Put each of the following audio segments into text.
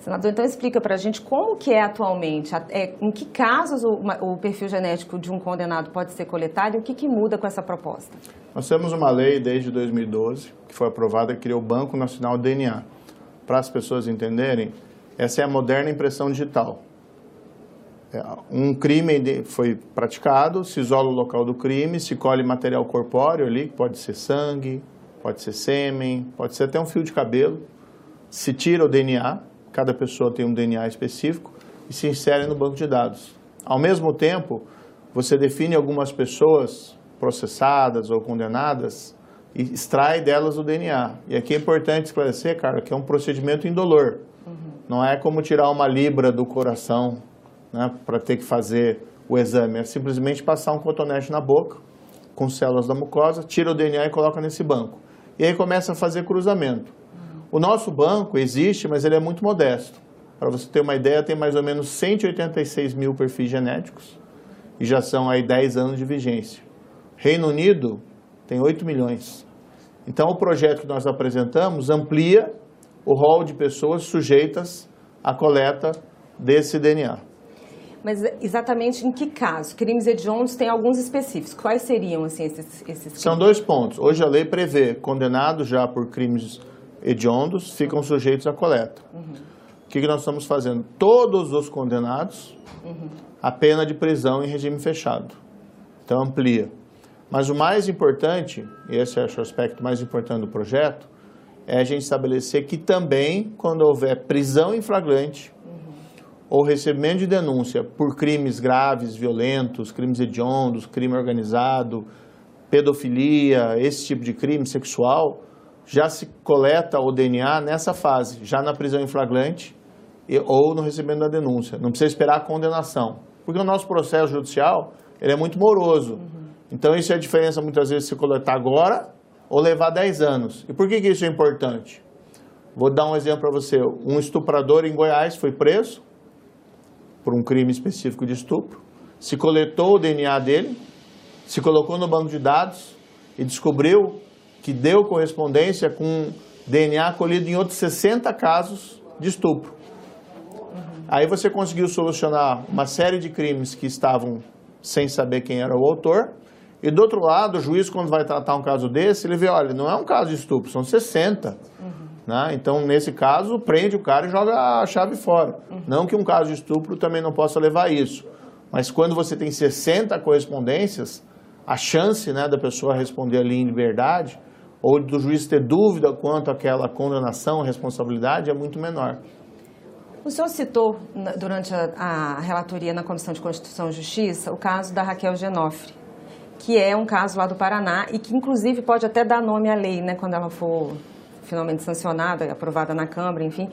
Senador, então explica para a gente como que é atualmente, é, em que casos o, o, perfil genético de um condenado pode ser coletado e o que, que muda com essa proposta? Nós temos uma lei desde 2012 que foi aprovada que criou o Banco Nacional DNA. Para as pessoas entenderem, essa é a moderna impressão digital. É, um crime foi praticado, se isola o local do crime, se colhe material corpóreo ali, pode ser sangue, pode ser sêmen, pode ser até um fio de cabelo, se tira o DNA, cada pessoa tem um DNA específico e se insere no banco de dados. Ao mesmo tempo, você define algumas pessoas processadas ou condenadas e extrai delas o DNA. E aqui é importante esclarecer, cara, que é um procedimento indolor. Uhum. Não é como tirar uma libra do coração né, para ter que fazer o exame. É simplesmente passar um cotonete na boca com células da mucosa, tira o DNA e coloca nesse banco. E aí começa a fazer cruzamento. O nosso banco existe, mas ele é muito modesto. Para você ter uma ideia, tem mais ou menos 186 mil perfis genéticos e já são aí 10 anos de vigência. Reino Unido tem 8 milhões. Então, o projeto que nós apresentamos amplia o rol de pessoas sujeitas à coleta desse DNA. Mas exatamente em que caso? Crimes hediondos tem alguns específicos. Quais seriam assim, esses, esses crimes? São dois pontos. Hoje a lei prevê condenados já por crimes hediondos ficam sujeitos à coleta. Uhum. O que, que nós estamos fazendo? Todos os condenados, uhum. a pena de prisão em regime fechado. Então amplia. Mas o mais importante, e esse é o aspecto mais importante do projeto, é a gente estabelecer que também, quando houver prisão em flagrante uhum. ou recebimento de denúncia por crimes graves, violentos, crimes hediondos, crime organizado, pedofilia, esse tipo de crime sexual, já se coleta o DNA nessa fase, já na prisão em flagrante ou no recebimento da denúncia. Não precisa esperar a condenação. Porque o nosso processo judicial ele é muito moroso. Uhum. Então, isso é a diferença, muitas vezes, se coletar agora ou levar 10 anos. E por que, que isso é importante? Vou dar um exemplo para você. Um estuprador em Goiás foi preso por um crime específico de estupro. Se coletou o DNA dele, se colocou no banco de dados e descobriu que deu correspondência com DNA colhido em outros 60 casos de estupro. Aí você conseguiu solucionar uma série de crimes que estavam sem saber quem era o autor. E do outro lado, o juiz, quando vai tratar um caso desse, ele vê, olha, não é um caso de estupro, são 60. Uhum. Né? Então, nesse caso, prende o cara e joga a chave fora. Uhum. Não que um caso de estupro também não possa levar isso. Mas quando você tem 60 correspondências, a chance né, da pessoa responder ali em liberdade ou do juiz ter dúvida quanto àquela condenação, responsabilidade, é muito menor. O senhor citou durante a, a, relatoria na Comissão de Constituição e Justiça o caso da Raquel Genofre, que é um caso lá do Paraná e que inclusive pode até dar nome à lei, né, quando ela for finalmente sancionada, aprovada na Câmara, enfim.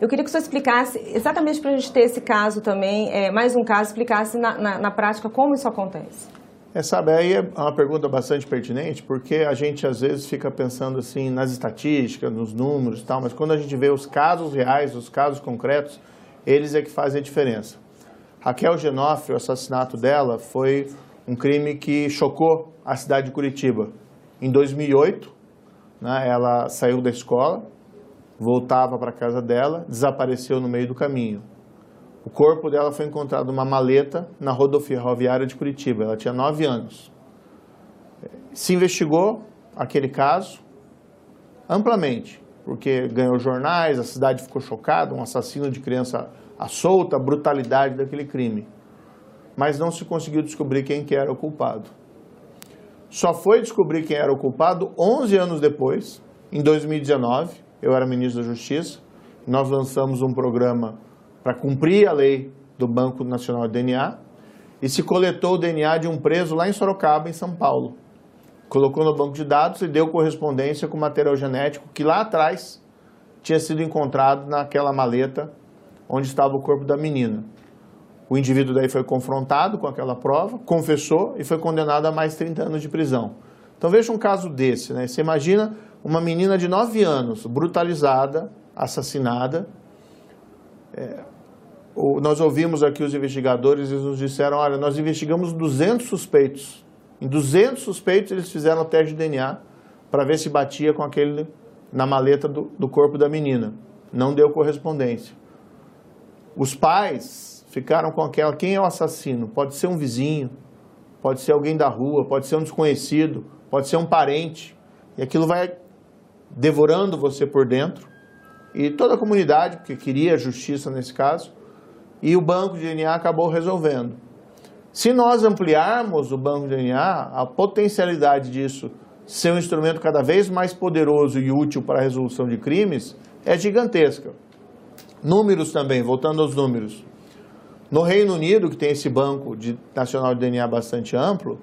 Eu queria que o senhor explicasse, exatamente para a gente ter esse caso também, é, mais um caso, explicasse na, na, na prática como isso acontece. É, sabe, aí é uma pergunta bastante pertinente, porque a gente às vezes fica pensando assim nas estatísticas, nos números e tal, mas quando a gente vê os casos reais, os casos concretos, eles é que fazem a diferença. Raquel Genofre, o assassinato dela, foi um crime que chocou a cidade de Curitiba. Em 2008, né, ela saiu da escola, voltava para casa dela, desapareceu no meio do caminho. O corpo dela foi encontrado numa maleta na rodoviária de Curitiba. Ela tinha nove anos. Se investigou aquele caso amplamente, porque ganhou jornais, a cidade ficou chocada, um assassino de criança à solta, a brutalidade daquele crime. Mas não se conseguiu descobrir quem que era o culpado. Só foi descobrir quem era o culpado 11 anos depois, em 2019, eu era ministro da Justiça, nós lançamos um programa para cumprir a lei do Banco Nacional de DNA e se coletou o DNA de um preso lá em Sorocaba, em São Paulo. Colocou no banco de dados e deu correspondência com material genético que lá atrás tinha sido encontrado naquela maleta onde estava o corpo da menina. O indivíduo daí foi confrontado com aquela prova, confessou e foi condenado a mais 30 anos de prisão. Então veja um caso desse, né? Você imagina uma menina de 9 anos, brutalizada, assassinada, é, o, nós ouvimos aqui os investigadores, eles nos disseram, olha, nós investigamos 200 suspeitos. Em 200 suspeitos eles fizeram o teste de DNA para ver se batia com aquele na maleta do, do corpo da menina. Não deu correspondência. Os pais ficaram com aquela, quem é o assassino? Pode ser um vizinho, pode ser alguém da rua, pode ser um desconhecido, pode ser um parente. E aquilo vai devorando você por dentro. E toda a comunidade, porque queria justiça nesse caso, e o banco de DNA acabou resolvendo. Se nós ampliarmos o banco de DNA, a potencialidade disso ser um instrumento cada vez mais poderoso e útil para a resolução de crimes é gigantesca. Números também, voltando aos números. No Reino Unido, que tem esse banco de, nacional de DNA bastante amplo,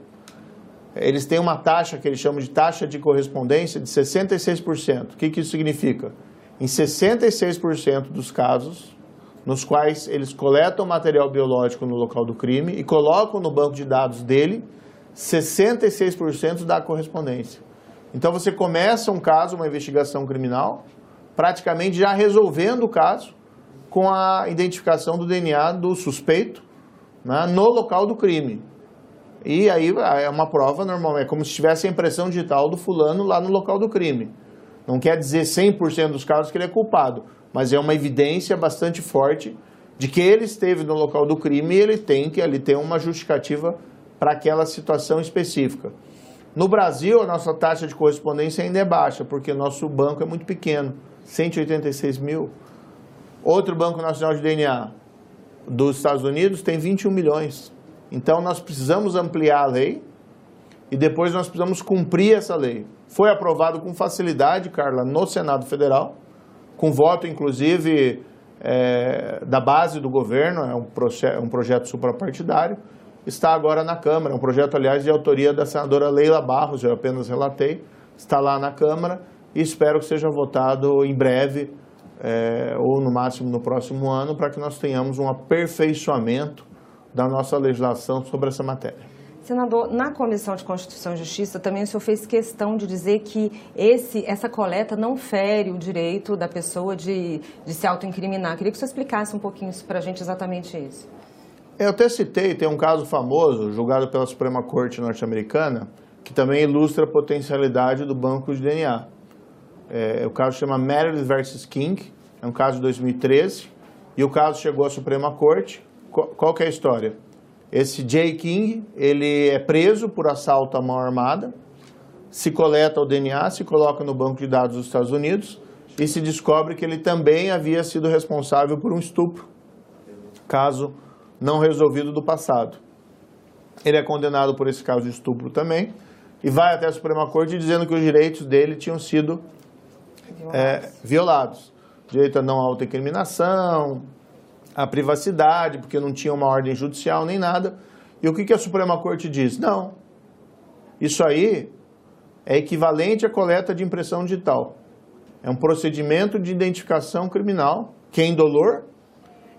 eles têm uma taxa que eles chamam de taxa de correspondência de 66%. O que, que isso significa? Em 66% dos casos, nos quais eles coletam material biológico no local do crime e colocam no banco de dados dele 66% da correspondência. Então você começa um caso, uma investigação criminal, praticamente já resolvendo o caso com a identificação do DNA do suspeito né, no local do crime. E aí é uma prova normal, é como se tivesse a impressão digital do fulano lá no local do crime. Não quer dizer 100% dos casos que ele é culpado, mas é uma evidência bastante forte de que ele esteve no local do crime e ele tem que ali ter uma justificativa para aquela situação específica. No Brasil, a nossa taxa de correspondência ainda é baixa, porque nosso banco é muito pequeno, 186 mil. Outro Banco Nacional de DNA dos Estados Unidos tem 21 milhões. Então, nós precisamos ampliar a lei e depois nós precisamos cumprir essa lei. Foi aprovado com facilidade, Carla, no Senado Federal, com voto, inclusive, é, da base do governo, é um, proje é um projeto suprapartidário está agora na Câmara. É um projeto, aliás, de autoria da senadora Leila Barros, eu apenas relatei, está lá na Câmara e espero que seja votado em breve, é, ou no máximo no próximo ano, para que nós tenhamos um aperfeiçoamento da nossa legislação sobre essa matéria. Senador, na Comissão de Constituição e Justiça também o senhor fez questão de dizer que esse, essa coleta não fere o direito da pessoa de, de se autoincriminar. Queria que o senhor explicasse um pouquinho para a gente exatamente isso. Eu até citei, tem um caso famoso, julgado pela Suprema Corte norte-americana, que também ilustra a potencialidade do banco de DNA. É, o caso chama Meredith versus King, é um caso de 2013, e o caso chegou à Suprema Corte. Qual, qual é a história? Esse Jay King, ele é preso por assalto à mão armada, se coleta o DNA, se coloca no banco de dados dos Estados Unidos e se descobre que ele também havia sido responsável por um estupro, caso não resolvido do passado. Ele é condenado por esse caso de estupro também e vai até a Suprema Corte dizendo que os direitos dele tinham sido violados. É, violados. Direito a não autoincriminação, a privacidade, porque não tinha uma ordem judicial nem nada. E o que, que a Suprema Corte diz? Não. Isso aí é equivalente à coleta de impressão digital. É um procedimento de identificação criminal que é indolor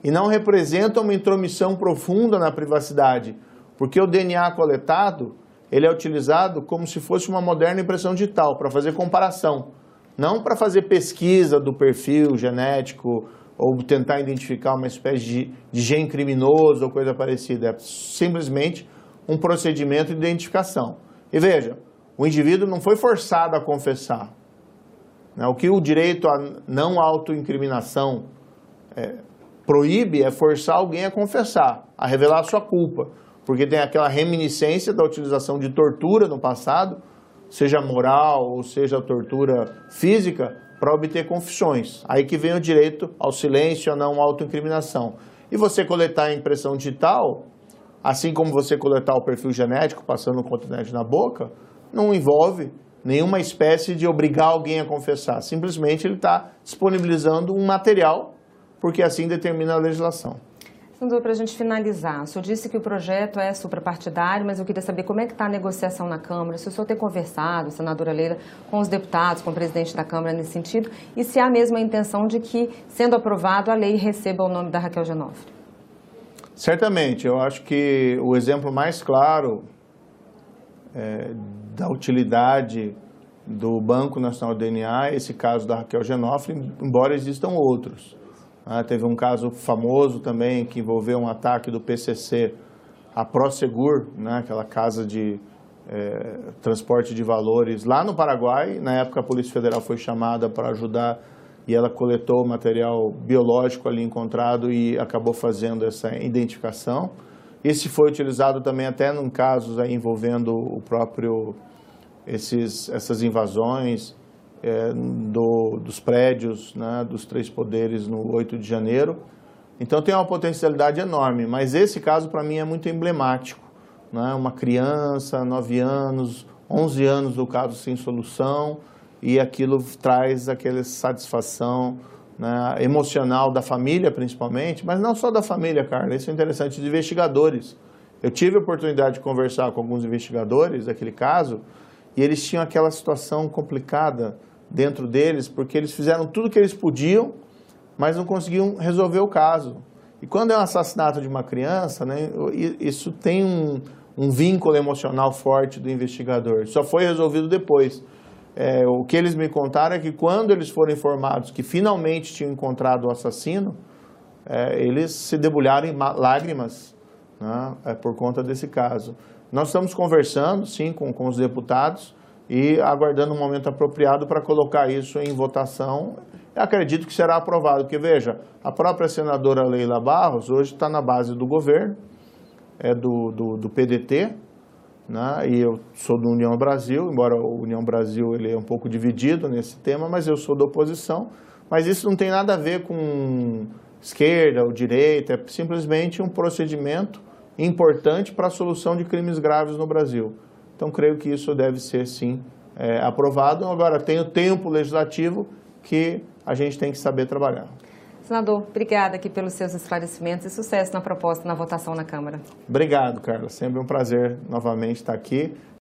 e não representa uma intromissão profunda na privacidade, porque o DNA coletado ele é utilizado como se fosse uma moderna impressão digital para fazer comparação, não para fazer pesquisa do perfil genético ou tentar identificar uma espécie de, de criminoso ou coisa parecida. É simplesmente um procedimento de identificação. E veja, o indivíduo não foi forçado a confessar. Né? O que o direito à não autoincriminação é, proíbe é forçar alguém a confessar, a revelar a sua culpa, porque tem aquela reminiscência da utilização de tortura no passado, seja moral ou seja tortura física, para obter confissões. Aí que vem o direito ao silêncio, a não autoincriminação. E você coletar a impressão digital, assim como você coletar o perfil genético passando o continente na boca, não envolve nenhuma espécie de obrigar alguém a confessar. Simplesmente ele está disponibilizando um material porque assim determina a legislação. Senador, para a gente finalizar, o senhor disse que o projeto é suprapartidário, mas eu queria saber como é que está a negociação na Câmara, se o senhor tem conversado, senadora Leila, com os deputados, com o presidente da Câmara nesse sentido, e se há a mesma intenção de que, sendo aprovado, a lei receba o nome da Raquel Genofre. Certamente, eu acho que o exemplo mais claro é, da utilidade do Banco Nacional do DNA é esse caso da Raquel Genofre, embora existam outros. Ah, teve um caso famoso também que envolveu um ataque do PCC à Prosegur, né, aquela casa de é, transporte de valores lá no Paraguai. Na época a Polícia Federal foi chamada para ajudar e ela coletou o material biológico ali encontrado e acabou fazendo essa identificação. Esse foi utilizado também até em casos envolvendo o próprio esses, essas invasões é, do, dos prédios né, dos três poderes no 8 de janeiro. Então tem uma potencialidade enorme, mas esse caso para mim é muito emblemático. Né? Uma criança, 9 anos, 11 anos do caso sem solução e aquilo traz aquela satisfação né, emocional da família principalmente, mas não só da família, Carla, isso é interessante, de investigadores. Eu tive a oportunidade de conversar com alguns investigadores daquele caso e eles tinham aquela situação complicada dentro deles, porque eles fizeram tudo que eles podiam, mas não conseguiam resolver o caso. E quando é um assassinato de uma criança, né, isso tem um, um vínculo emocional forte do investigador. Só foi resolvido depois. É, o que eles me contaram é que quando eles foram informados que finalmente tinham encontrado o assassino, é, eles se debulharam em lágrimas né, é, por conta desse caso. Nós estamos conversando, sim, com, com os deputados e aguardando um momento apropriado para colocar isso em votação. Eu acredito que será aprovado, porque veja, a própria senadora Leila Barros hoje está na base do governo, é do, do, do PDT, né? e eu sou do União Brasil, embora o União Brasil ele é um pouco dividido nesse tema, mas eu sou da oposição. Mas isso não tem nada a ver com esquerda ou direita, é simplesmente um procedimento importante para a solução de crimes graves no Brasil. Então, creio que isso deve ser, sim, é, aprovado. Agora, tem o tempo legislativo que a gente tem que saber trabalhar. Senador, obrigada aqui pelos seus esclarecimentos e sucesso na proposta, na votação na Câmara. Obrigado, Carla. Sempre um prazer novamente estar aqui.